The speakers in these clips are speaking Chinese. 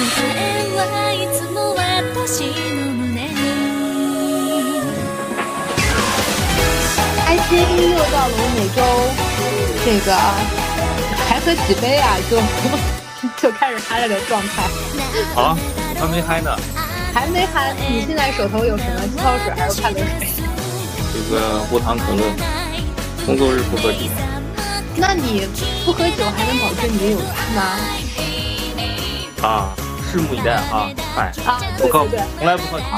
えはいつも私の胸に开心又到了我每周这个还喝几杯啊，就就开始嗨了的状态，啊，还没嗨呢。还没嗨。你现在手头有什么气泡水还是快乐水？这个无糖可乐，工作日不喝酒。那你不喝酒还能保证你的有趣吗？啊， 拭目以待啊！嗨，啊，我靠，从来不喝酒的。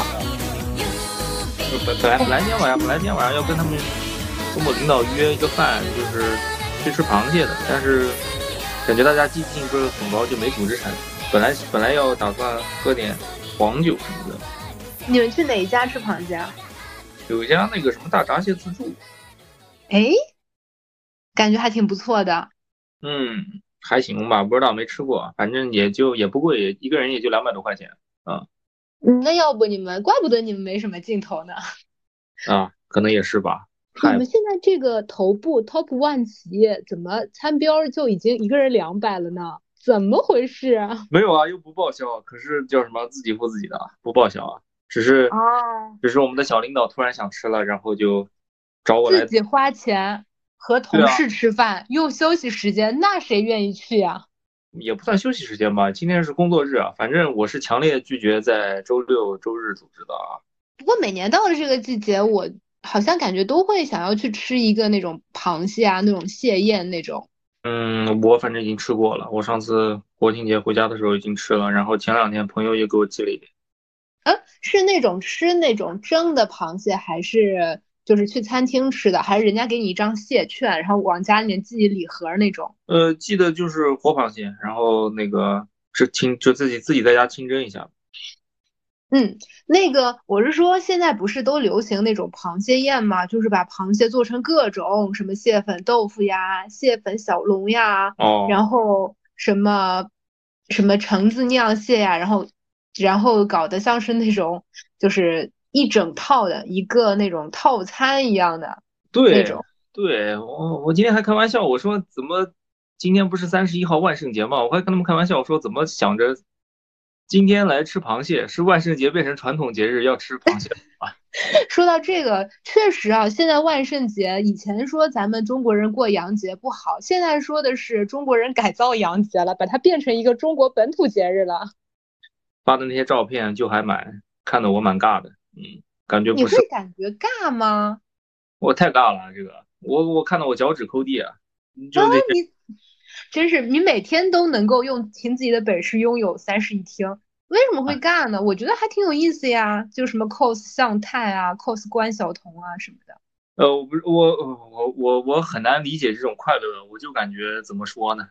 本本来本来今天晚上本来今天晚上要跟他们跟我领导约一个饭，就是去吃螃蟹的，但是感觉大家积极性不是很高，就没组织成。本来本来要打算喝点黄酒什么的，你们去哪一家吃螃蟹啊？有一家那个什么大闸蟹自助，哎，感觉还挺不错的。嗯，还行吧，不知道没吃过，反正也就也不贵，一个人也就两百多块钱嗯，那要不你们，怪不得你们没什么劲头呢。啊，可能也是吧。你们现在这个头部 top one 企业怎么餐标就已经一个人两百了呢？怎么回事啊？没有啊，又不报销，可是叫什么自己付自己的，不报销啊，只是哦，只是我们的小领导突然想吃了，然后就找我来自己花钱和同事吃饭，用休息时间，那谁愿意去呀？也不算休息时间吧，今天是工作日啊，反正我是强烈拒绝在周六周日组织的啊。不过每年到了这个季节，我好像感觉都会想要去吃一个那种螃蟹啊，那种蟹宴那种。嗯，我反正已经吃过了，我上次国庆节回家的时候已经吃了，然后前两天朋友也给我寄了一点。嗯，是那种吃那种蒸的螃蟹，还是就是去餐厅吃的，还是人家给你一张蟹券，然后往家里面寄礼盒那种？呃，寄的就是活螃蟹，然后那个是清就自己自己在家清蒸一下。嗯，那个我是说，现在不是都流行那种螃蟹宴吗？就是把螃蟹做成各种什么蟹粉豆腐呀、蟹粉小龙呀，哦，然后什么什么橙子酿蟹呀，然后然后搞得像是那种就是一整套的一个那种套餐一样的那对种。对，我我今天还开玩笑，我说怎么今天不是三十一号万圣节吗？我还跟他们开玩笑，我说怎么想着今天来吃螃蟹，是万圣节变成传统节日要吃螃蟹啊？说到这个，确实啊，现在万圣节以前说咱们中国人过洋节不好，现在说的是中国人改造洋节了，把它变成一个中国本土节日了。发的那些照片就还蛮看得我蛮尬的，嗯，感觉你不是会感觉尬吗？我太尬了，这个我我看到我脚趾抠地啊，就啊，你真是你每天都能够用凭自己的本事拥有三室一厅，为什么会尬呢？我觉得还挺有意思呀，就什么 cos 向太啊，cos 关晓彤啊什么的。呃，我不是我我我我很难理解这种快乐，我就感觉怎么说呢，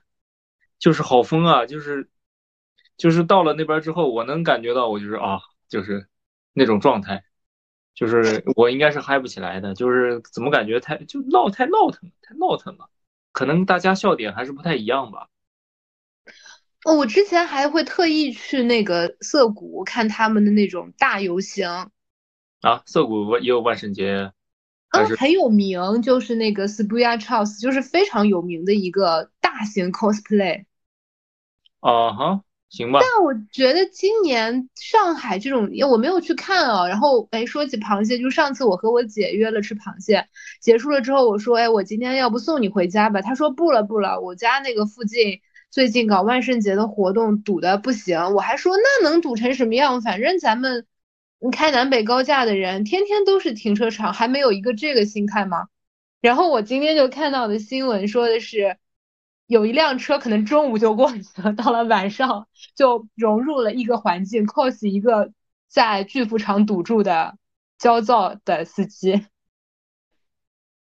就是好疯啊，就是就是到了那边之后，我能感觉到我就是啊，就是那种状态，就是我应该是嗨不起来的，就是怎么感觉太就闹太闹腾太闹腾了，可能大家笑点还是不太一样吧。哦，我之前还会特意去那个涩谷看他们的那种大游行，啊，涩谷也有万圣节，还嗯，很有名，就是那个 Shibuya Charles，就是非常有名的一个大型 cosplay。啊哈，行吧，但我觉得今年上海这种，我没有去看啊。然后，哎，说起螃蟹，就上次我和我姐约了吃螃蟹，结束了之后，我说，哎，我今天要不送你回家吧？她说不了不了，我家那个附近最近搞万圣节的活动，堵的不行。我还说那能堵成什么样？反正咱们开南北高架的人，天天都是停车场，还没有一个这个心态吗？然后我今天就看到的新闻说的是，有一辆车可能中午就过去了，到了晚上就融入了一个环境，cos 一个在巨富场堵住的焦躁的司机，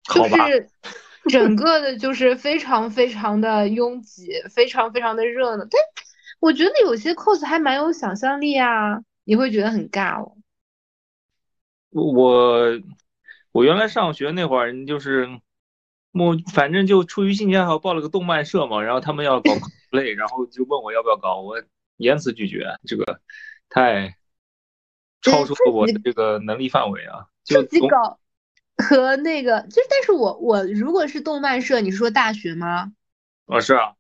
就是整个的就是非常非常的拥挤，非常非常的热闹。但我觉得有些 cos 还蛮有想象力啊，你会觉得很尬哦。我我原来上学那会儿就是，我反正就出于兴趣爱好报了个动漫社嘛，然后他们要搞 cosplay，然后就问我要不要搞，我严词拒绝，这个太超出了我的这个能力范围啊，就总自己搞和那个，就是但是我我如果是动漫社，你是说大学吗？啊是啊，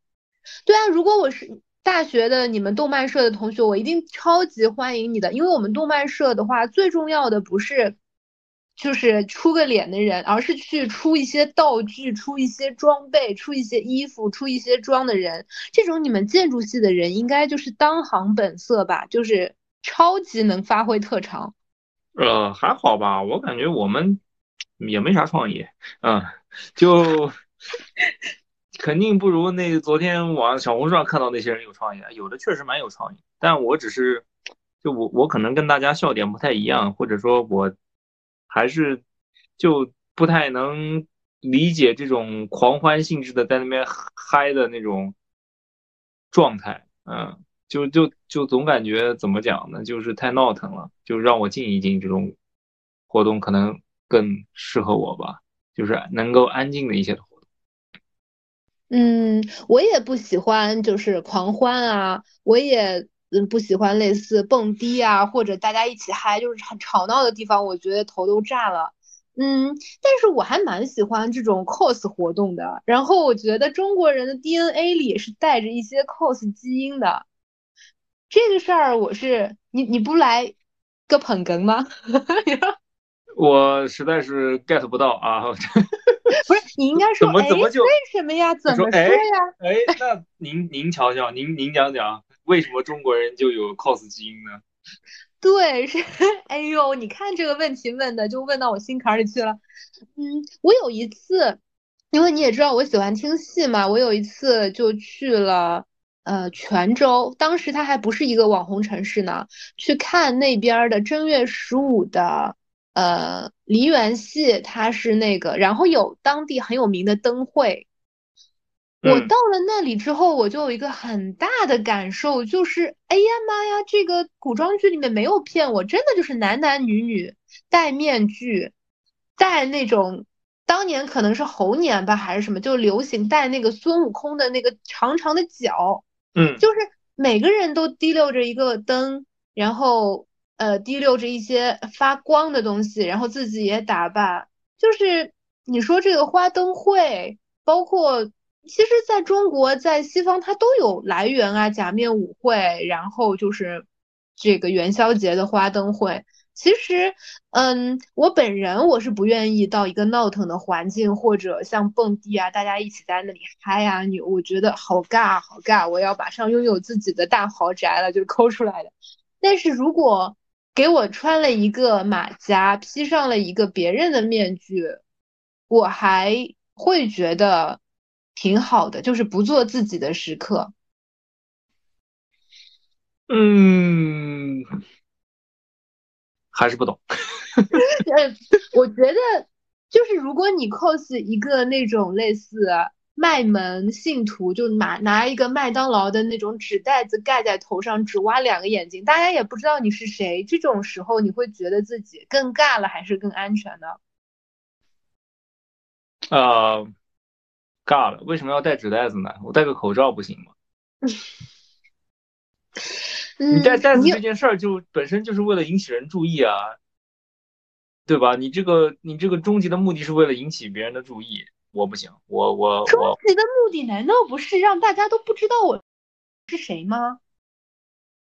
对啊，如果我是大学的你们动漫社的同学，我一定超级欢迎你的，因为我们动漫社的话，最重要的不是就是出个脸的人，而是去出一些道具、出一些装备、出一些衣服、出一些装的人。这种你们建筑系的人，应该就是当行本色吧，就是超级能发挥特长。呃，还好吧，我感觉我们也没啥创意，嗯，就 肯定不如那昨天网小红书上看到那些人有创意，有的确实蛮有创意，但我只是，就我我可能跟大家笑点不太一样，或者说我还是就不太能理解这种狂欢性质的在那边嗨的那种状态，嗯。就就就总感觉怎么讲呢？就是太闹腾了，就让我静一静。这种活动可能更适合我吧，就是能够安静的一些活动。嗯，我也不喜欢就是狂欢啊，我也嗯不喜欢类似蹦迪啊，或者大家一起嗨，就是很吵闹的地方，我觉得头都炸了。嗯，但是我还蛮喜欢这种 cos 活动的。然后我觉得中国人的 DNA 里是带着一些 cos 基因的。这个事儿我是你你不来个捧哏吗？我实在是 get 不到啊！不是你应该说怎么怎么就为什么呀？怎么说呀？哎，那您您瞧瞧，您您讲讲，为什么中国人就有 cos 基因呢？对，是 哎呦，你看这个问题问的就问到我心坎里去了。嗯，我有一次，因为你也知道我喜欢听戏嘛，我有一次就去了。呃，泉州当时它还不是一个网红城市呢，去看那边的正月十五的呃梨园戏，它是那个，然后有当地很有名的灯会。我到了那里之后，我就有一个很大的感受，就是哎呀妈呀，这个古装剧里面没有骗我，真的就是男男女女戴面具，戴那种当年可能是猴年吧还是什么，就流行戴那个孙悟空的那个长长的角。嗯，就是每个人都提溜着一个灯，然后呃提溜着一些发光的东西，然后自己也打扮。就是你说这个花灯会，包括其实在中国在西方它都有来源啊，假面舞会，然后就是这个元宵节的花灯会。其实，嗯，我本人我是不愿意到一个闹腾的环境，或者像蹦迪啊，大家一起在那里嗨啊，你我觉得好尬好尬，我要马上拥有自己的大豪宅了，就是抠出来的。但是如果给我穿了一个马甲，披上了一个别人的面具，我还会觉得挺好的，就是不做自己的时刻。嗯。还是不懂，呃，我觉得就是如果你 cos 一个那种类似卖萌信徒，就拿拿一个麦当劳的那种纸袋子盖在头上，只挖两个眼睛，大家也不知道你是谁，这种时候你会觉得自己更尬了，还是更安全呢？啊，尬了，为什么要戴纸袋子呢？我戴个口罩不行吗？你戴袋子这件事儿就本身就是为了引起人注意啊，对吧？你这个你这个终极的目的是为了引起别人的注意，我不行，我我我。终极的目的难道不是让大家都不知道我是谁吗？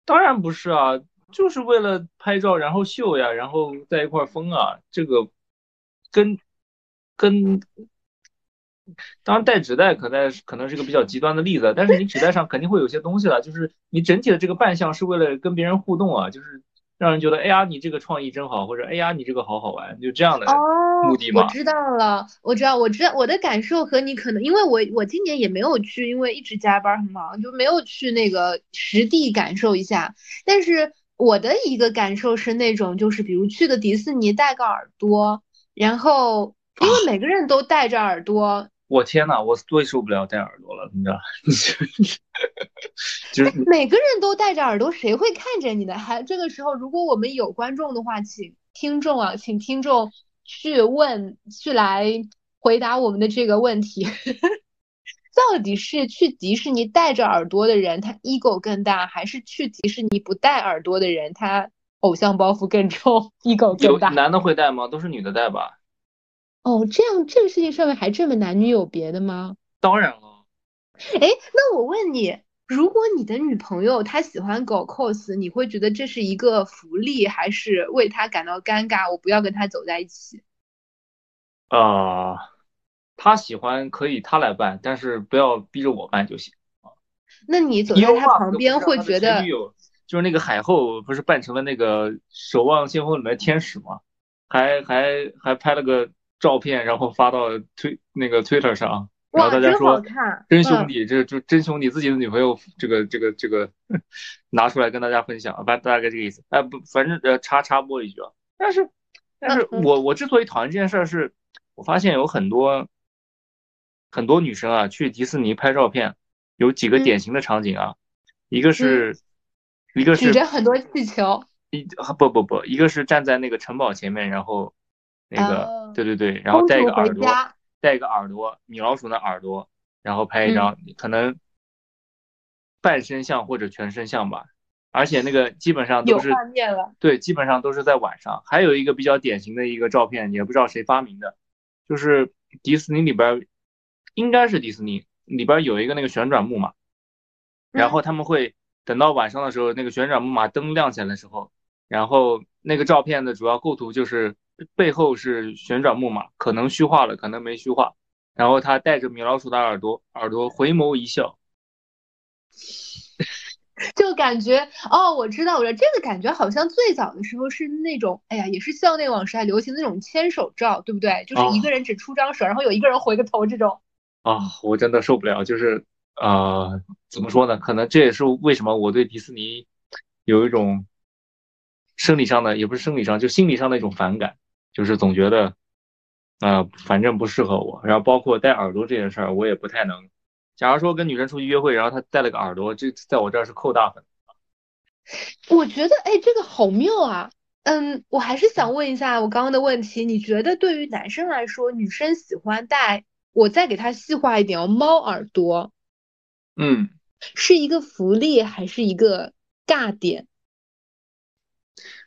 当然不是啊，就是为了拍照然后秀呀，然后在一块疯啊，这个跟跟。当然，带纸袋可在可能是个比较极端的例子，但是你纸袋上肯定会有些东西的，就是你整体的这个扮相是为了跟别人互动啊，就是让人觉得哎呀你这个创意真好，或者哎呀你这个好好玩，就这样的目的吗？我知道了，我知道，我知道我的感受和你可能，因为我我今年也没有去，因为一直加班很忙，就没有去那个实地感受一下。但是我的一个感受是那种，就是比如去个迪士尼戴个耳朵，然后因为每个人都戴着耳朵。我天呐，我最受不了戴耳朵了，你知道？就是每个人都戴着耳朵，谁会看着你的？还这个时候，如果我们有观众的话，请听众啊，请听众去问，去来回答我们的这个问题：到底是去迪士尼戴着耳朵的人，他 ego 更大，还是去迪士尼不戴耳朵的人，他偶像包袱更重，ego 更大？男的会戴吗？都是女的戴吧？哦，这样这个事情上面还这么男女有别的吗？当然了。哎，那我问你，如果你的女朋友她喜欢搞 cos，你会觉得这是一个福利，还是为她感到尴尬？我不要跟她走在一起。啊、她喜欢可以她来办，但是不要逼着我办就行。那你走在她旁边会觉得就是那个海后，不是扮成了那个《守望先锋》里面的天使吗？还还还拍了个照片，然后发到推那个 Twitter 上，然后大家说看，真兄嗯。弟，这就真兄弟，自己的女朋友这个这个这个 拿出来跟大家分享，反大概这个意思。哎，不，反正呃插插播一句啊，但是但是我我之所以讨厌这件事儿，是我发现有很多很多女生啊去迪士尼拍照片，有几个嗯。典型的场景啊，一个是一个是举着很多气球，一啊不不不，一个是站在那个城堡前面，然后那个、哦对对对，然后戴一个耳朵，家，戴一个耳朵，米老鼠的耳朵，然后拍嗯一张，可能半身像或者全身像吧，而且那个基本上都是。对，基本上都是在晚上。还有一个比较典型的一个照片，也不知道谁发明的，就是迪士尼里边儿，应该是迪士尼里边儿有一个那个旋转木马，然后他们会等到晚上的时候，那个旋转木马灯亮起来的时候，然后那个照片的主要构图就是背后是旋转木马，可能虚化了，可能没虚化，然后他带着米老鼠的耳朵，耳朵回眸一笑，就感觉哦，我知道了，这个感觉好像最早的时候是那种，哎呀，也是校内网时代流行那种牵手照，对不对？就是一哦个人只出张手，然后有一个人回个头这种。啊，我真的受不了，就是呃，怎么说呢？可能这也是为什么我对迪士尼有一种生理上的，也不是生理上，就心理上的一种反感，就是总觉得，呃，反正不适合我。然后包括戴耳朵这件事儿，我也不太能。假如说跟女生出去约会，然后她戴了个耳朵，这在我这儿是扣大分。我觉得，哎，这个好妙啊。嗯，我还是想问一下我刚刚的问题，你觉得对于男生来说，女生喜欢戴，我再给它细化一点哦，猫耳朵嗯，是一个福利还是一个尬点？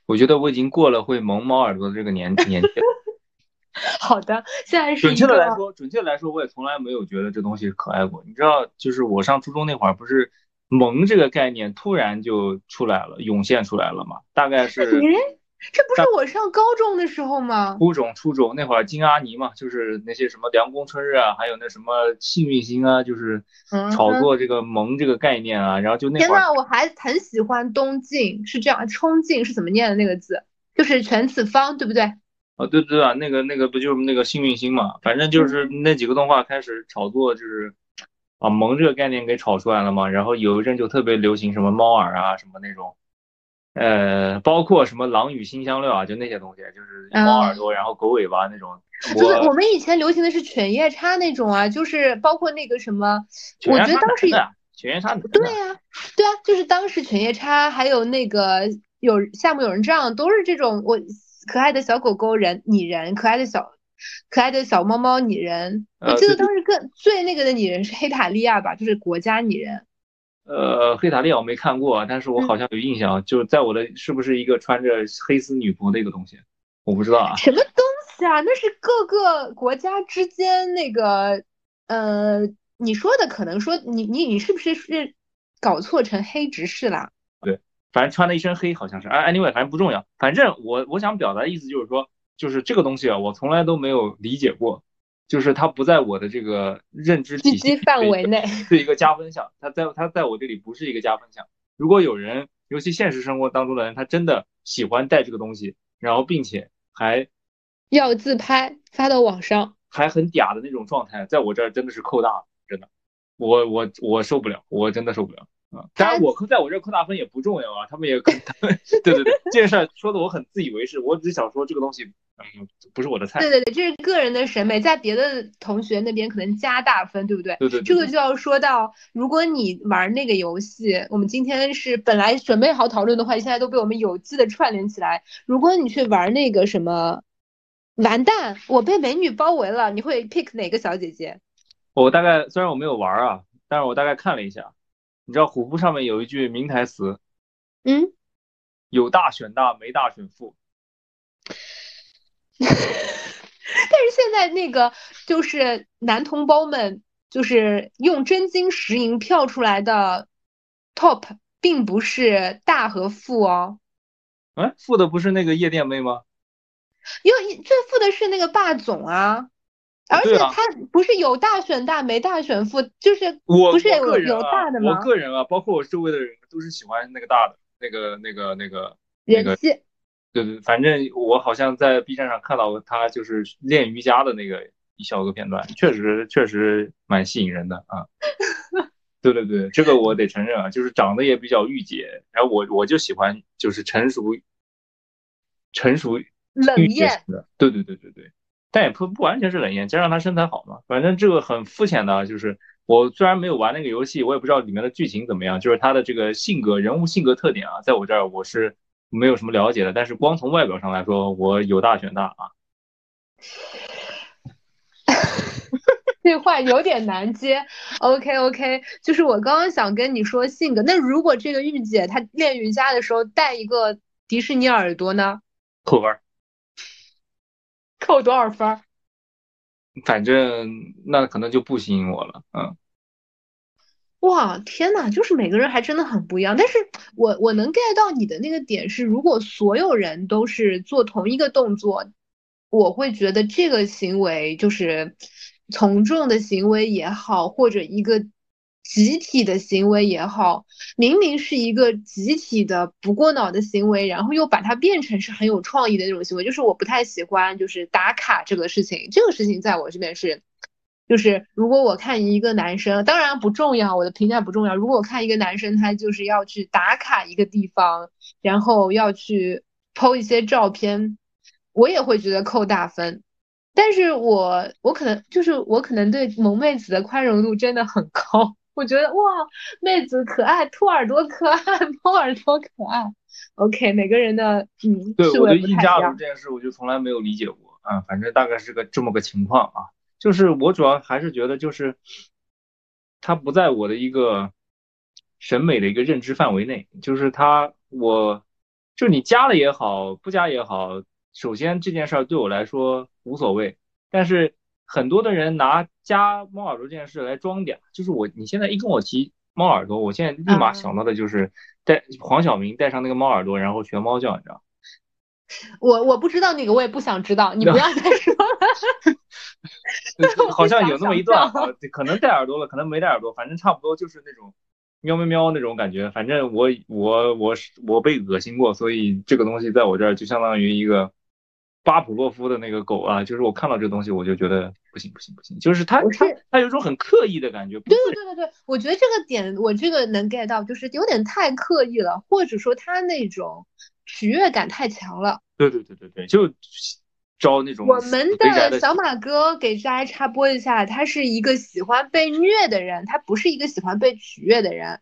我觉得我已经过了会萌猫耳朵的这个年年纪了。好的，现在是准确的来说，准确的来说，我也从来没有觉得这东西可爱过。你知道，就是我上初中那会儿，不是萌这个概念突然就出来了，涌现出来了嘛？大概 是诶，这不是我上高中的时候吗？初中，初中那会儿金阿尼嘛，就是那些什么凉宫春日啊，还有那什么幸运星啊，就是嗯炒作这个萌这个概念啊。然后就那会儿天呐，我还很喜欢东晋，是这样，冲劲是怎么念的那个字？就是全子方，对不对？啊，对对啊，那个那个不就是那个幸运星嘛？反正就是那几个动画开始炒作，就是把萌这个概念给炒出来了嘛。然后有一阵就特别流行什么猫耳啊，什么那种，呃，包括什么狼与新香料啊，就那些东西，就是猫耳朵，然后狗尾巴那种。就是我我们以前流行的是犬夜叉那种啊，就是包括那个什么，我觉得当时犬夜叉对呀、对啊，就是当时犬夜叉还有那个有夏目友人帐都是这种我可爱的小狗狗人拟人，可爱的小可爱的小猫猫拟人。我记得当时更最那个的拟人是黑塔利亚吧，就是国家拟人。呃，黑塔利亚我没看过，但是我好像有印象，就在我的是不是一个穿着黑丝女仆的一个东西，我不知道啊。什么东西啊？那是各个国家之间那个，呃，你说的可能说你你你是不是是搞错成黑执事啦？对反正穿了一身黑，好像是。哎，anyway，反正不重要。反正我我想表达的意思就是说，就是这个东西啊，我从来都没有理解过，就是它不在我的这个认知体系范围内。是一个加分项，它在它在我这里不是一个加分项。如果有人，尤其现实生活当中的人，他真的喜欢戴这个东西，然后并且还要自拍发到网上，还很嗲的那种状态，在我这儿真的是扣大了，真的，我我我受不了，我真的受不了。啊，当然我扣在我这儿扣大分也不重要啊，他们也可他们 对对对，这件事儿说的我很自以为是，我只想说这个东西，嗯，不是我的菜。对对对，这是个人的审美，在别的同学那边可能加大分，对不对？对对对，这个就要说到，如果你玩那个游戏，我们今天是本来准备好讨论的话，现在都被我们有机的串联起来。如果你去玩那个什么，完蛋，我被美女包围了，你会 pick 哪个小姐姐？我大概虽然我没有玩啊，但是我大概看了一下，你知道虎扑上面有一句名台词，嗯，有大选大，没大选富。但是现在那个就是男同胞们，就是用真金实银票出来的 top 并不是大和富哦，哎，富的不是那个夜店妹吗？因为最富的是那个霸总啊，而且他不是有大选大没大选富，就是我不是有大啊，的吗我？个人啊，包括我周围的人都是喜欢那个大的，那个那个那个那个，人气对对，反正我好像在 B 站上看到他就是练瑜伽的那个一小个片段，确实确实蛮吸引人的啊。对对对，这个我得承认啊，就是长得也比较御姐，然后我我就喜欢就是成熟成熟冷御姐艳，对对对对对，但也不不完全是冷艳，加上他身材好嘛，反正这个很肤浅的啊，就是我虽然没有玩那个游戏，我也不知道里面的剧情怎么样，就是他的这个性格人物性格特点啊，在我这儿我是没有什么了解的，但是光从外表上来说，我有大选大啊。这话有点难接。OK OK，就是我刚刚想跟你说性格，那如果这个御姐她练瑜伽的时候戴一个迪士尼耳朵呢，扣分儿，扣多少分儿？反正那可能就不吸引我了，嗯。哇，天呐，就是每个人还真的很不一样。但是我我能 get 到你的那个点是，如果所有人都是做同一个动作，我会觉得这个行为就是从众的行为也好，或者一个集体的行为也好，明明是一个集体的不过脑的行为，然后又把它变成是很有创意的那种行为，就是我不太喜欢，就是打卡这个事情，这个事情在我这边是。就是如果我看一个男生，当然不重要，我的评价不重要。如果我看一个男生，他就是要去打卡一个地方，然后要去 PO 一些照片，我也会觉得扣大分。但是我我可能就是我可能对萌妹子的宽容度真的很高，我觉得哇，妹子可爱，兔耳朵可爱，猫耳朵可爱。OK，每个人的嗯对我对印加太一样。罗这件事，我就从来没有理解过啊，反正大概是个这么个情况啊。就是我主要还是觉得，就是它不在我的一个审美的一个认知范围内。就是它，我就你加了也好，不加也好，首先这件事儿对我来说无所谓。但是很多的人拿加猫耳朵这件事来装嗲，就是我你现在一跟我提猫耳朵，我现在立马啊想到的就是戴黄晓明戴上那个猫耳朵，然后学猫叫，你知道吗？我我不知道那个，我也不想知道，你不要再说了。我好像有那么一段 可能戴耳朵了，可能没戴耳朵，反正差不多就是那种喵喵喵那种感觉。反正我我我是我被恶心过，所以这个东西在我这儿就相当于一个巴甫洛夫的那个狗啊，就是我看到这个东西我就觉得不行不行不行，就是它它它有一种很刻意的感觉，对对对对对，我觉得这个点我这个能 get 到，就是有点太刻意了，或者说他那种取悦感太强了。对对对对对，就招那种我们的的小马哥给大家插播一下，他是一个喜欢被虐的人，他不是一个喜欢被取悦的人。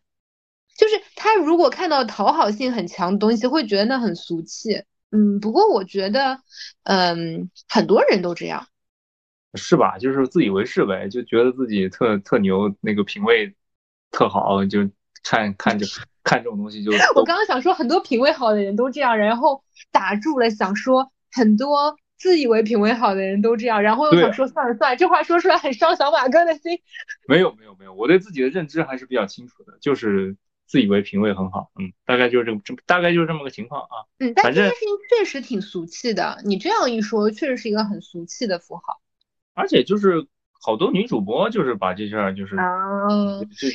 就是他如果看到讨好性很强的东西，会觉得那很俗气。嗯，不过我觉得，嗯，很多人都这样。是吧？就是自以为是呗，就觉得自己特特牛，那个品味特好，就看看着看这种东西就 我刚刚想说，很多品味好的人都这样，然后打住了，想说很多自以为品味好的人都这样，然后又想说算了算了，这话说出来很伤小马哥的心。没有没有没有，我对自己的认知还是比较清楚的，就是自以为品味很好，嗯，大概就是这么这么大概就是这么个情况啊。嗯，但这件事情确实挺俗气的。你这样一说，确实是一个很俗气的符号而且就是好多女主播就是把这事儿就是啊。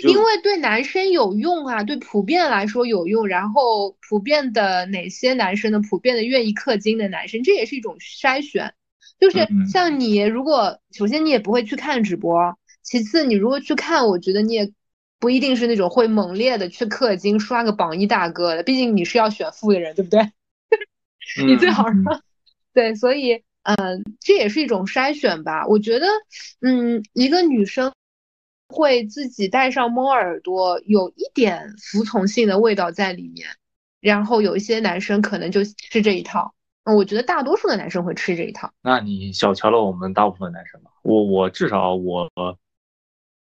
因为对男生有用啊，对普遍来说有用，然后普遍的哪些男生呢？普遍的愿意氪金的男生，这也是一种筛选。就是像你，如果首先你也不会去看直播，其次你如果去看，我觉得你也不一定是那种会猛烈的去氪金刷个榜一大哥的，毕竟你是要选富的人，对不对？你最好嗯让对，所以嗯，这也是一种筛选吧。我觉得，嗯，一个女生会自己戴上猫耳朵，有一点服从性的味道在里面。然后有一些男生可能就吃这一套，嗯我觉得大多数的男生会吃这一套。那你小瞧了我们大部分男生吧。我我至少我，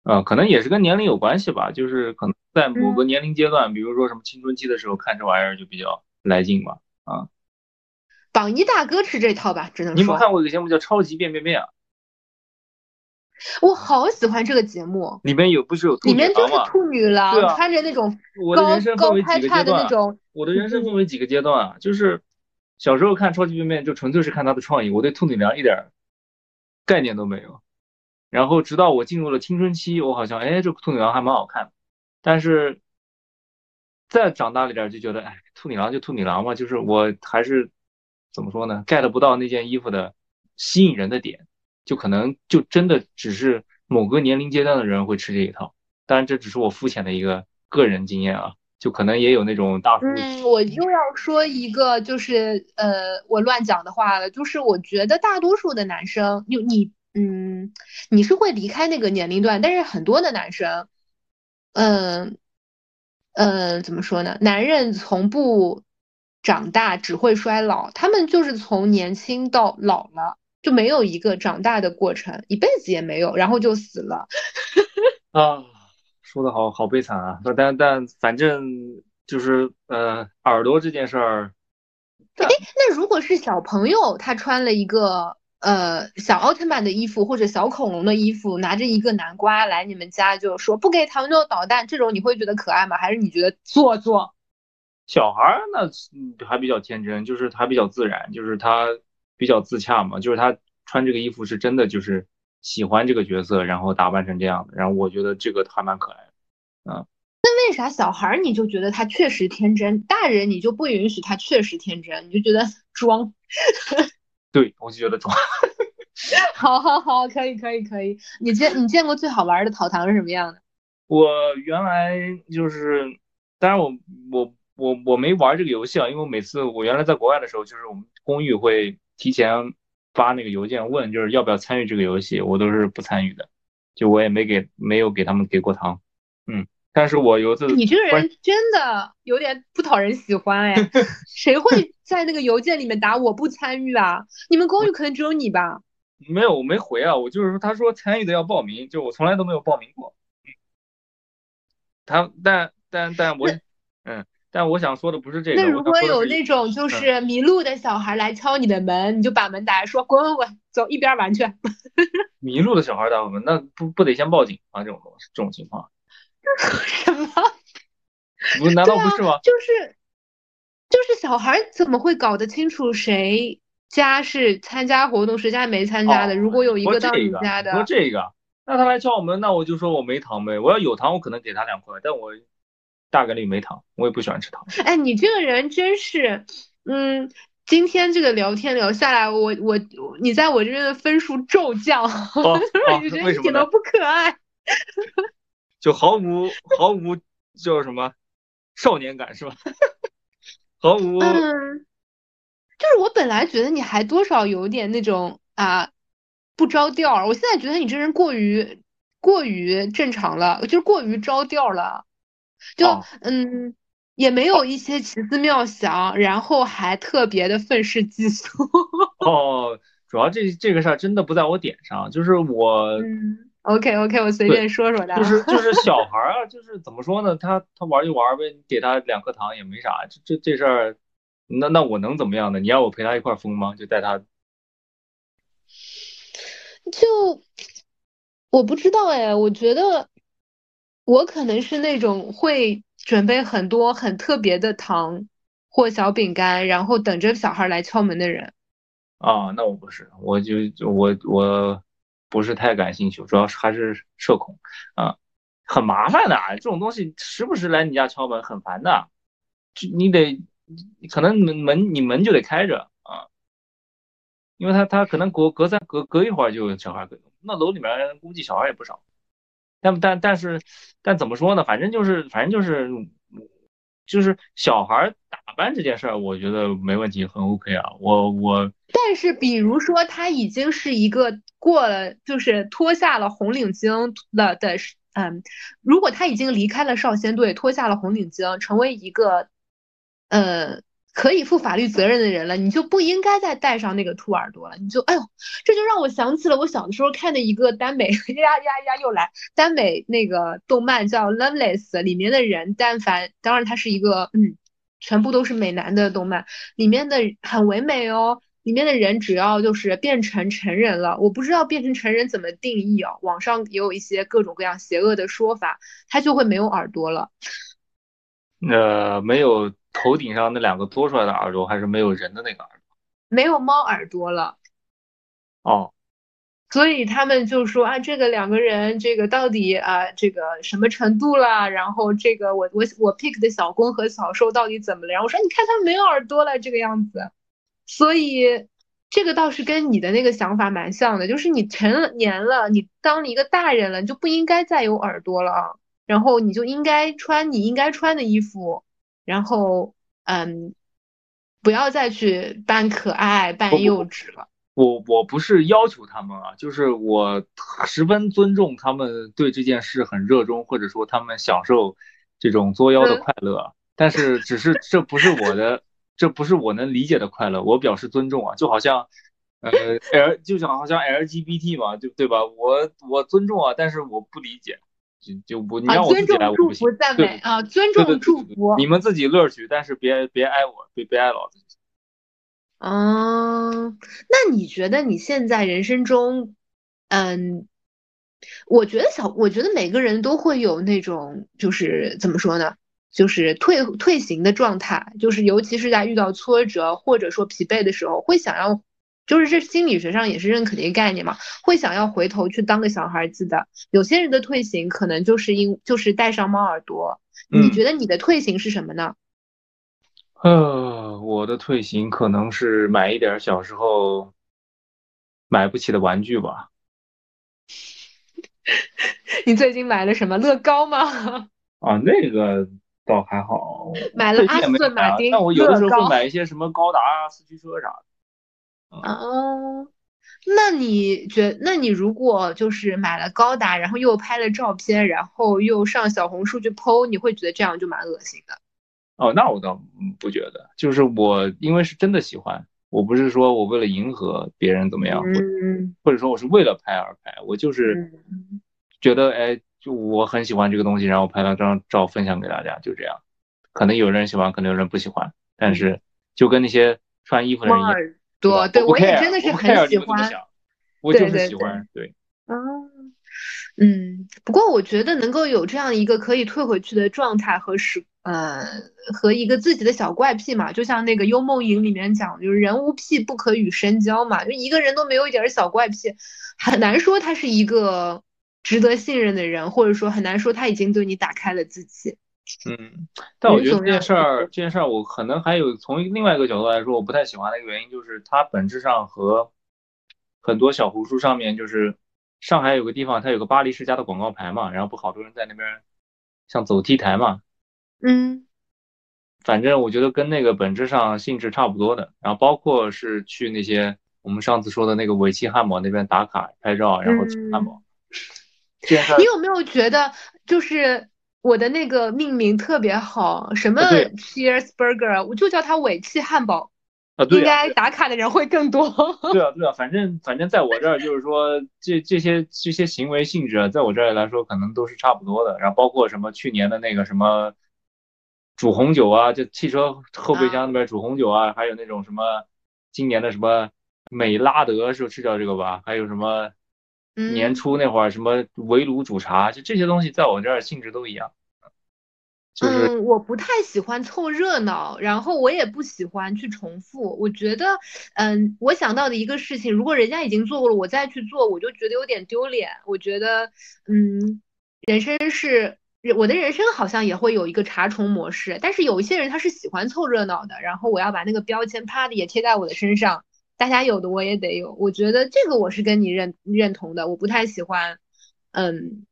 呃，可能也是跟年龄有关系吧，就是可能在某个年龄阶段，比如说什么青春期的时候看这玩意儿就比较来劲吧。榜一大哥吃这套吧，只能说你有没有说看过一个节目叫《超级变变变》啊？我好喜欢这个节目，里面有不是有兔里女郎吗？面就是兔女郎、啊穿着那种我的高人生分为高拍几个阶段啊叉的那种，我的人生分为几个阶段啊，就是小时候看超级变变就纯粹是看他的创意，我对兔女郎一点儿概念都没有。然后直到我进入了青春期，我好像哎这兔女郎还蛮好看的，但是再长大了一点就觉得哎兔女郎就兔女郎嘛，就是我还是怎么说呢，get 不到那件衣服的吸引人的点，就可能就真的只是某个年龄阶段的人会吃这一套。当然这只是我肤浅的一个个人经验啊，就可能也有那种大叔。嗯，我又要说一个，就是呃，我乱讲的话了，就是我觉得大多数的男生，你你嗯，你是会离开那个年龄段，但是很多的男生，嗯嗯，怎么说呢？男人从不长大，只会衰老，他们就是从年轻到老了，就没有一个长大的过程，一辈子也没有，然后就死了。啊，说的好好悲惨啊！但但反正就是呃，耳朵这件事儿，那如果是小朋友，他穿了一个呃小奥特曼的衣服或者小恐龙的衣服，拿着一个南瓜来你们家，就说不给糖就捣蛋，这种你会觉得可爱吗？还是你觉得做作？小孩儿那嗯还比较天真，就是他比较自然，就是他比较自洽嘛，就是他穿这个衣服是真的就是喜欢这个角色，然后打扮成这样的，然后我觉得这个还蛮可爱的。嗯，那为啥小孩儿你就觉得他确实天真，大人你就不允许他确实天真，你就觉得装？对，我就觉得装。好好好，可以可以可以。你见你见过最好玩的讨糖是什么样的？我原来就是，当然我我我我没玩这个游戏啊，因为我每次我原来在国外的时候，就是我们公寓会提前发那个邮件问，就是要不要参与这个游戏，我都是不参与的，就我也没给没有给他们给过糖，嗯，但是我有一次你这个人真的有点不讨人喜欢哎，谁会在那个邮件里面打我不参与啊？你们公寓可能只有你吧？没有我没回啊，我就是说他说参与的要报名，就我从来都没有报名过，嗯，他但但但我嗯，但我想说的不是这个，那如果有那种就是迷路的小孩来敲你的门，你就把门打开，说滚滚滚，走一边玩去。迷路的小孩打我们，那不不得先报警啊？这种东西这种情况，什么？不难道不是吗？就是就是小孩怎么会搞得清楚谁家是参加活动，谁家没参加的？哦如果有一个到你家的，说这个，那他来敲我门，那我就说我没糖呗。我要有糖，我可能给他两块，但我大概率没糖，我也不喜欢吃糖。哎，你这个人真是，嗯，今天这个聊天聊下来，我我你在我这边的分数骤降，哦就是一点都不可爱。就毫无毫无叫什么少年感是吧？毫无嗯，就是我本来觉得你还多少有点那种啊不着调，我现在觉得你这人过于过于正常了，就是过于着调了，就、哦嗯也没有一些奇思妙想，然后还特别的愤世嫉俗。哦，主要这这个事儿真的不在我点上，就是我嗯，OK OK，我随便说说的啊。就是就是 小孩儿啊，就是怎么说呢？他他玩就玩呗，你给他两颗糖也没啥。这这这事儿，那那我能怎么样呢？你让我陪他一块儿疯吗？就带他就我不知道哎，我觉得我可能是那种会准备很多很特别的糖或小饼干，然后等着小孩来敲门的人。啊，那我不是，我就我我不是太感兴趣，主要是还是社恐啊，很麻烦的啊，这种东西时不时来你家敲门很烦的，就你得可能门门你门就得开着啊，因为他他可能隔隔三隔隔一会儿就有小孩儿，那楼里面估计小孩也不少，但但但是但怎么说呢？反正就是反正就是就是小孩打扮这件事儿，我觉得没问题，很 OK 啊，我我。但是比如说他已经是一个过了，就是脱下了红领巾了的，嗯，如果他已经离开了少先队，脱下了红领巾，成为一个呃可以负法律责任的人了，你就不应该再戴上那个兔耳朵了。你就哎呦，这就让我想起了我小的时候看的一个耽美 呀呀呀又来耽美那个动漫叫《Loveless》，里面的人但凡当然它是一个嗯全部都是美男的动漫，里面的很唯美哦。里面的人只要就是变成成人了，我不知道变成成人怎么定义啊，网上也有一些各种各样邪恶的说法，他就会没有耳朵了。呃，没有头顶上那两个多出来的耳朵，还是没有人的那个耳朵？没有猫耳朵了。哦，所以他们就说啊，这个两个人这个到底啊这个什么程度了？然后这个我我我 pick 的小公和小受到底怎么了？然后我说你看他们没有耳朵了这个样子。所以这个倒是跟你的那个想法蛮像的，就是你成年了，你当了一个大人了，你就不应该再有耳朵了，然后你就应该穿你应该穿的衣服，然后嗯，不要再去扮可爱、扮幼稚了。我我不是要求他们啊，就是我十分尊重他们对这件事很热衷，或者说他们享受这种作妖的快乐，但是只是这不是我的。这不是我能理解的快乐，我表示尊重啊，就好像，呃，L 就像好像 LGBT 嘛，对对吧？我我尊重啊，但是我不理解，就就不你让我自己来，我不行。赞美啊，尊重祝福，你们自己乐趣，但是别别挨我，别别挨老子。嗯，那你觉得你现在人生中，嗯，我觉得小，我觉得每个人都会有那种，就是怎么说呢？就是退退行的状态，就是尤其是在遇到挫折或者说疲惫的时候，会想要，就是这心理学上也是认可的一个概念嘛，会想要回头去当个小孩子的。有些人的退行可能就是因就是戴上猫耳朵。你觉得你的退行是什么呢？呃，我的退行可能是买一点小时候买不起的玩具吧。你最近买了什么？乐高吗？啊，那个。倒还好，买了阿斯顿马丁，但我有的时候会买一些什么高达啊、四驱车啥的。哦，那你觉，那你如果就是买了高达，然后又拍了照片，然后又上小红书去 PO，你会觉得这样就蛮恶心的？哦，那我倒不觉得，就是我因为是真的喜欢，我不是说我为了迎合别人怎么样，或者说我是为了拍而拍，我就是觉得哎。就我很喜欢这个东西，然后拍了张照分享给大家，就这样。可能有人喜欢，可能有人不喜欢，但是就跟那些穿衣服的人一样，多对我也真的是很喜欢，我就是喜欢，对。嗯嗯，不过我觉得能够有这样一个可以退回去的状态和时，呃，和一个自己的小怪癖嘛，就像那个《幽梦影》里面讲，就是人无癖不可与深交嘛，就一个人都没有一点小怪癖，很难说他是一个。值得信任的人，或者说很难说他已经对你打开了自己。嗯，但我觉得这件事儿，这件事儿我可能还有从另外一个角度来说，我不太喜欢的一个原因就是，它本质上和很多小红书上面，就是上海有个地方，它有个巴黎世家的广告牌嘛，然后不好多人在那边像走 T 台嘛。嗯，反正我觉得跟那个本质上性质差不多的，然后包括是去那些我们上次说的那个尾气汉堡那边打卡拍照，然后吃汉堡。你有没有觉得，就是我的那个命名特别好？什么 Cheers Burger，我就叫它尾气汉堡啊，应该打卡的人会更多。对啊，对啊，反正反正在我这儿就是说，这这些这些行为性质啊，在我这儿来说可能都是差不多的。然后包括什么去年的那个什么煮红酒啊，就汽车后备箱里边煮红酒啊，还有那种什么今年的什么美拉德是是叫这个吧？还有什么？年初那会儿，什么围炉煮茶，就这些东西，在我这儿性质都一样。嗯，我不太喜欢凑热闹，然后我也不喜欢去重复。我觉得，嗯，我想到的一个事情，如果人家已经做过了，我再去做，我就觉得有点丢脸。我觉得，嗯，人生是，我的人生好像也会有一个查重模式，但是有一些人他是喜欢凑热闹的，然后我要把那个标签啪的也贴在我的身上。大家有的我也得有，我觉得这个我是跟你认认同的。我不太喜欢，嗯，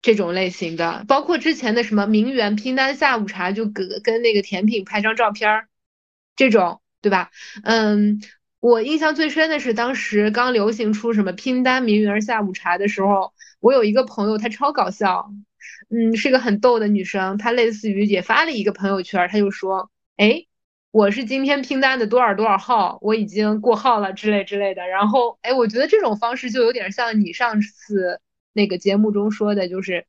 这种类型的，包括之前的什么名媛拼单下午茶，就跟跟那个甜品拍张照片儿，这种对吧？嗯，我印象最深的是当时刚流行出什么拼单名媛下午茶的时候，我有一个朋友，她超搞笑，嗯，是个很逗的女生，她类似于也发了一个朋友圈，她就说，哎。我是今天拼单的多少多少号，我已经过号了之类之类的。然后，哎，我觉得这种方式就有点像你上次那个节目中说的，就是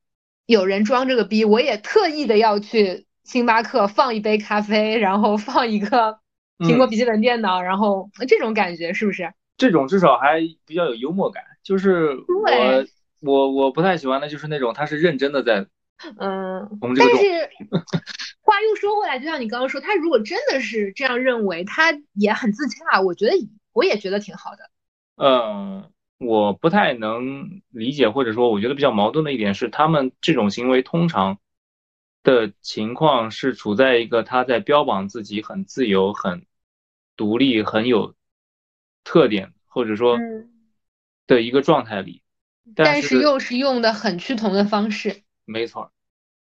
有人装这个逼，我也特意的要去星巴克放一杯咖啡，然后放一个苹果笔记本电脑，然后这种感觉是不是？这种至少还比较有幽默感。就是我我我不太喜欢的就是那种他是认真的在嗯，但是 话又说回来，就像你刚刚说，他如果真的是这样认为，他也很自洽，我觉得我也觉得挺好的。嗯，我不太能理解，或者说我觉得比较矛盾的一点是，他们这种行为通常的情况是处在一个他在标榜自己很自由、很独立、很有特点，或者说嗯，的一个状态里。但是是又是用的很趋同的方式。没错儿，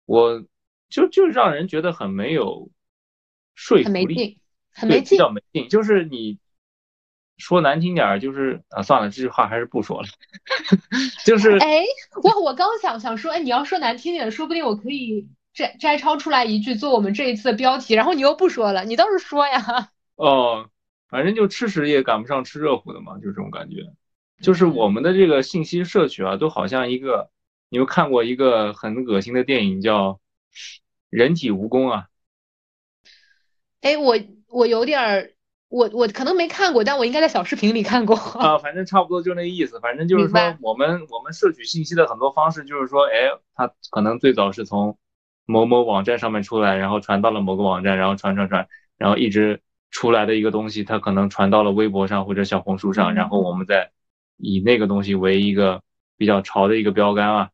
我就就让人觉得很没有说服力，很没劲，很对，没劲。比较没劲。就是你说难听点儿，就是啊，算了，这句话还是不说了。就是 哎，我我刚想想说，哎，你要说难听点，说不定我可以摘摘抄出来一句做我们这一次的标题，然后你又不说了，你倒是说呀。哦，反正就吃屎也赶不上吃热乎的嘛，就这种感觉。就是我们的这个信息摄取啊，都好像一个，你们看过一个很恶心的电影叫《人体蜈蚣》啊？哎，我我有点儿，我我可能没看过，但我应该在小视频里看过。啊，反正差不多就那意思。反正就是说，我们我们摄取信息的很多方式，就是说，哎，它可能最早是从某某网站上面出来，然后传到了某个网站，然后传传传，然后一直出来的一个东西，它可能传到了微博上或者小红书上，然后我们再以那个东西为一个比较潮的一个标杆啊，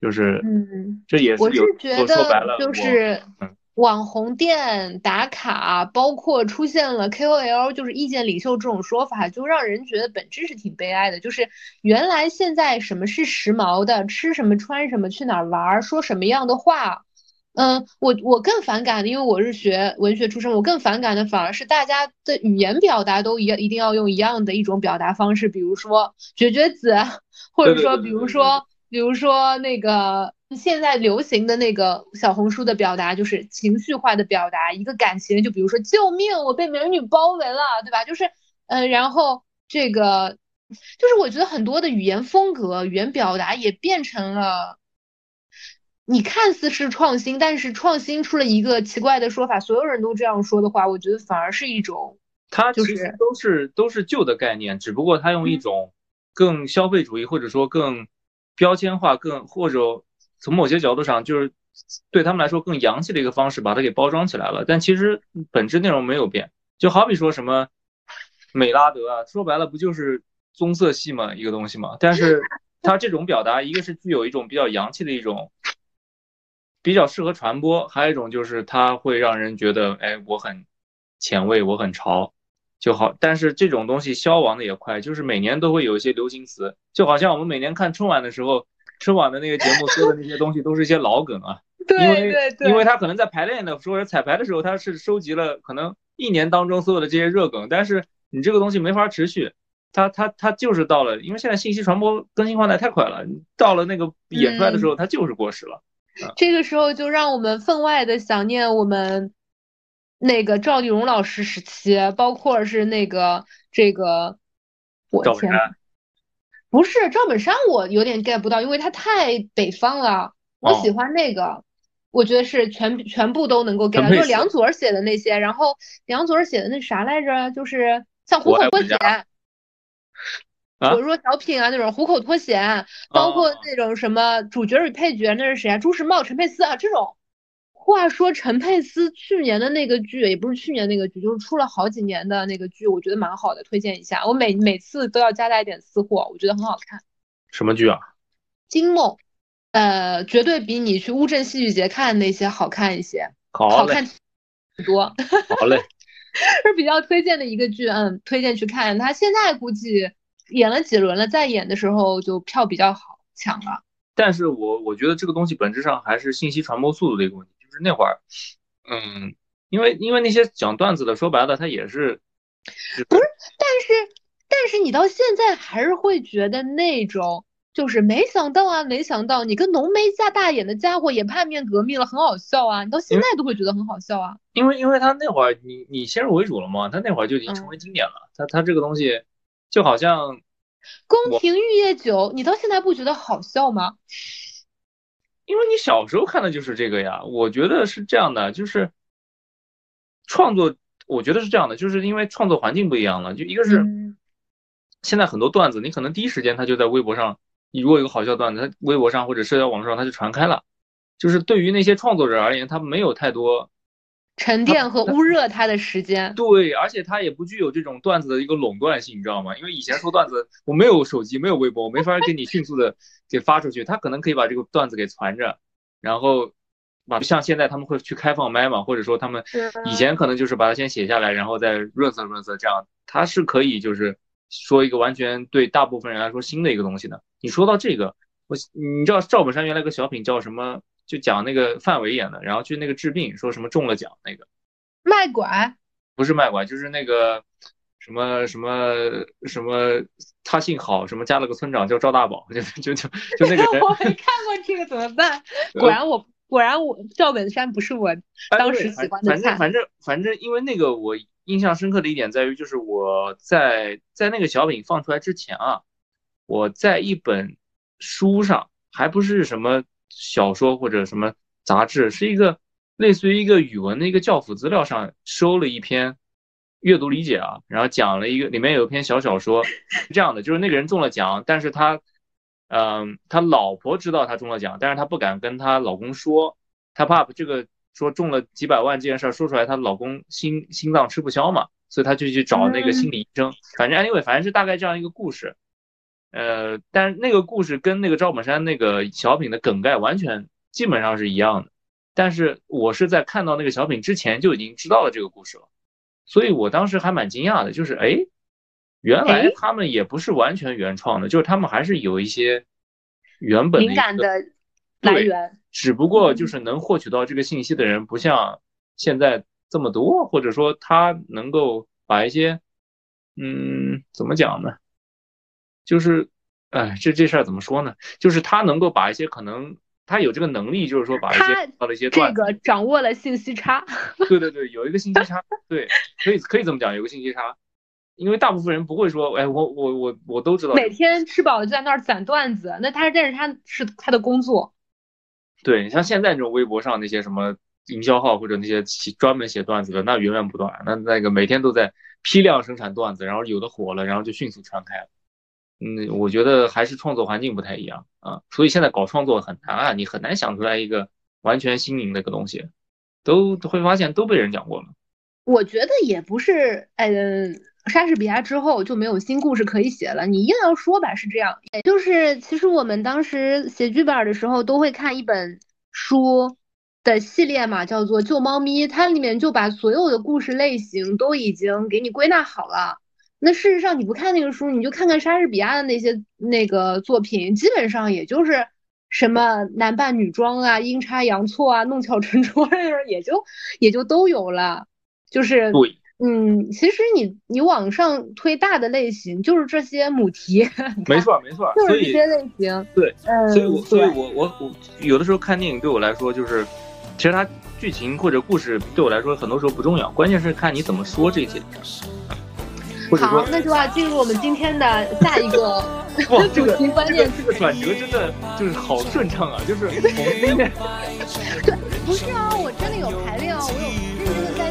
就是，嗯，这也是我是觉我说白了，得就是嗯网红店打卡，包括出现了 KOL，就是意见领袖这种说法，就让人觉得本质是挺悲哀的。就是原来现在什么是时髦的，吃什么穿什么，去哪儿玩儿，说什么样的话。嗯，我我更反感的，因为我是学文学出身，我更反感的反而是大家的语言表达都一样，一定要用一样的一种表达方式，比如说绝绝子，或者说比如说比如说那个现在流行的那个小红书的表达，就是情绪化的表达一个感情，就比如说救命，我被美女包围了，对吧？就是呃，然后这个就是我觉得很多的语言风格、语言表达也变成了。你看似是创新，但是创新出了一个奇怪的说法，所有人都这样说的话，我觉得反而是一种它就是其实都是都是旧的概念，只不过它用一嗯种更消费主义或者说更标签化、更或者从某些角度上就是对他们来说更洋气的一个方式把它给包装起来了。但其实本质内容没有变，就好比说什么美拉德啊，说白了不就是棕色系嘛一个东西嘛。但是它这种表达，一个是具有一种比较洋气的一种。比较适合传播，还有一种就是它会让人觉得，哎，我很前卫，我很潮，就好。但是这种东西消亡的也快，就是每年都会有一些流行词，就好像我们每年看春晚的时候，春晚的那个节目说的那些东西都是一些老梗啊。对对对，因为他可能在排练的时候、彩排的时候，他是收集了可能一年当中所有的这些热梗，但是你这个东西没法持续。它它它就是到了，因为现在信息传播更新换代太快了，到了那个演出来的时候，它就是过时了。这个时候就让我们分外的想念我们那个赵丽蓉老师时期，包括是那个这个，我天，赵本山不是赵本山，我有点 get 不到，因为他太北方了。我喜哦欢那个，我觉得是全全部都能够 get 到，就是梁左写的那些，然后梁左写的那啥来着，就是像虎口脱险。家啊我说小品啊，那种虎口脱险，包括哦那种什么主角与配角，那是谁啊？朱时茂、陈佩斯啊，这种。话说陈佩斯去年的那个剧，也不是去年那个剧，就是出了好几年的那个剧，我觉得蛮好的，推荐一下。我每每次都要加带一点私货，我觉得很好看。什么剧啊？金梦，呃，绝对比你去乌镇戏剧节看那些好看一些，好，好看很多。好嘞。是比较推荐的一个剧，嗯，推荐去看。他现在估计演了几轮了，再演的时候就票比较好抢了。但是我我觉得这个东西本质上还是信息传播速度的一个问题，就是那会儿，嗯，因为因为那些讲段子的，说白了他也是，不是，但是但是你到现在还是会觉得那种就是没想到啊，没想到你跟浓眉加大眼的家伙也叛变革命了，很好笑啊，你到现在都会觉得很好笑啊。因为因为他那会儿你你先入为主了嘛，他那会儿就已经成为经典了，他他这个东西就好像宫廷玉液酒，你到现在不觉得好笑吗？因为你小时候看的就是这个呀，我觉得是这样的，就是创作我觉得是这样的，就是因为创作环境不一样了，就一个是嗯。现在很多段子，你可能第一时间他就在微博上，你如果有个好笑段子，他微博上或者社交网络上他就传开了，就是对于那些创作者而言，他没有太多沉淀和捂热它的时间。对，而且它也不具有这种段子的一个垄断性，你知道吗？因为以前说段子，我没有手机，没有微博，我没法给你迅速的给发出去。他可能可以把这个段子给传着，然后把像现在他们会去开放麦嘛，或者说他们以前可能就是把它先写下来，然后再润色润色，这样它是可以就是说一个完全对大部分人来说新的一个东西的。你说到这个，我你知道赵本山原来个小品叫什么？就讲那个范伟演的，然后去那个治病，说什么中了奖那个。卖拐，不是卖拐，就是那个什么什么什么，他姓郝，什么加了个村长叫赵大宝，就就就就那个人。我没看过这个怎么办？果然我果然我赵本山不是我当时喜欢的菜。反正反正反正，因为那个我印象深刻的一点在于，就是我在在那个小品放出来之前啊，我在一本书上，还不是什么小说或者什么杂志，是一个。类似于一个语文的一个教辅资料上收了一篇阅读理解啊，然后讲了一个里面有一篇小小说，是这样的就是那个人中了奖，但是他，嗯，他老婆知道他中了奖，但是他不敢跟他老公说，他怕这个说中了几百万这件事说出来，她老公心心脏吃不消嘛，所以他就去找那个心理医生。反正 anyway，反正是大概这样一个故事，呃，但是那个故事跟那个赵本山那个小品的梗概完全基本上是一样的。但是我是在看到那个小品之前就已经知道了这个故事了，所以我当时还蛮惊讶的，就是哎，原来他们也不是完全原创的，就是他们还是有一些原本灵感的来源，只不过就是能获取到这个信息的人不像现在这么多，或者说他能够把一些，嗯，怎么讲呢？就是，哎，这这事儿怎么说呢？就是他能够把一些可能。他有这个能力，就是说把一些到了一些这个掌握了信息差。对对对，有一个信息差，对，可以可以这么讲，有个信息差。因为大部分人不会说，哎，我我我我都知道。每天吃饱了就在那儿攒段子，那他但是他是他的工作。对你，像现在这种微博上那些什么营销号或者那些专门写段子的，那源源不断，那那个每天都在批量生产段子，然后有的火了，然后就迅速传开了。嗯，我觉得还是创作环境不太一样啊，所以现在搞创作很难啊，你很难想出来一个完全新颖的一个东西，都会发现都被人讲过了。我觉得也不是，嗯，莎士比亚之后就没有新故事可以写了。你硬要说吧，是这样，就是其实我们当时写剧本的时候都会看一本书的系列嘛，叫做《救猫咪》，它里面就把所有的故事类型都已经给你归纳好了。那事实上，你不看那个书，你就看看莎士比亚的那些那个作品，基本上也就是什么男扮女装啊、阴差阳错啊、弄巧成拙，也就也就都有了。就是对，嗯，其实你你往上推大的类型，就是这些母题。没错没错，就是这些类型。对，所以我所以我我我有的时候看电影对我来说，就是其实它剧情或者故事对我来说很多时候不重要，关键是看你怎么说这些。好，那就要进入我们今天的下一个 主题关键。这个转折真的就是好顺畅啊！就是我们今天，不是啊，我真的有排练啊，我有。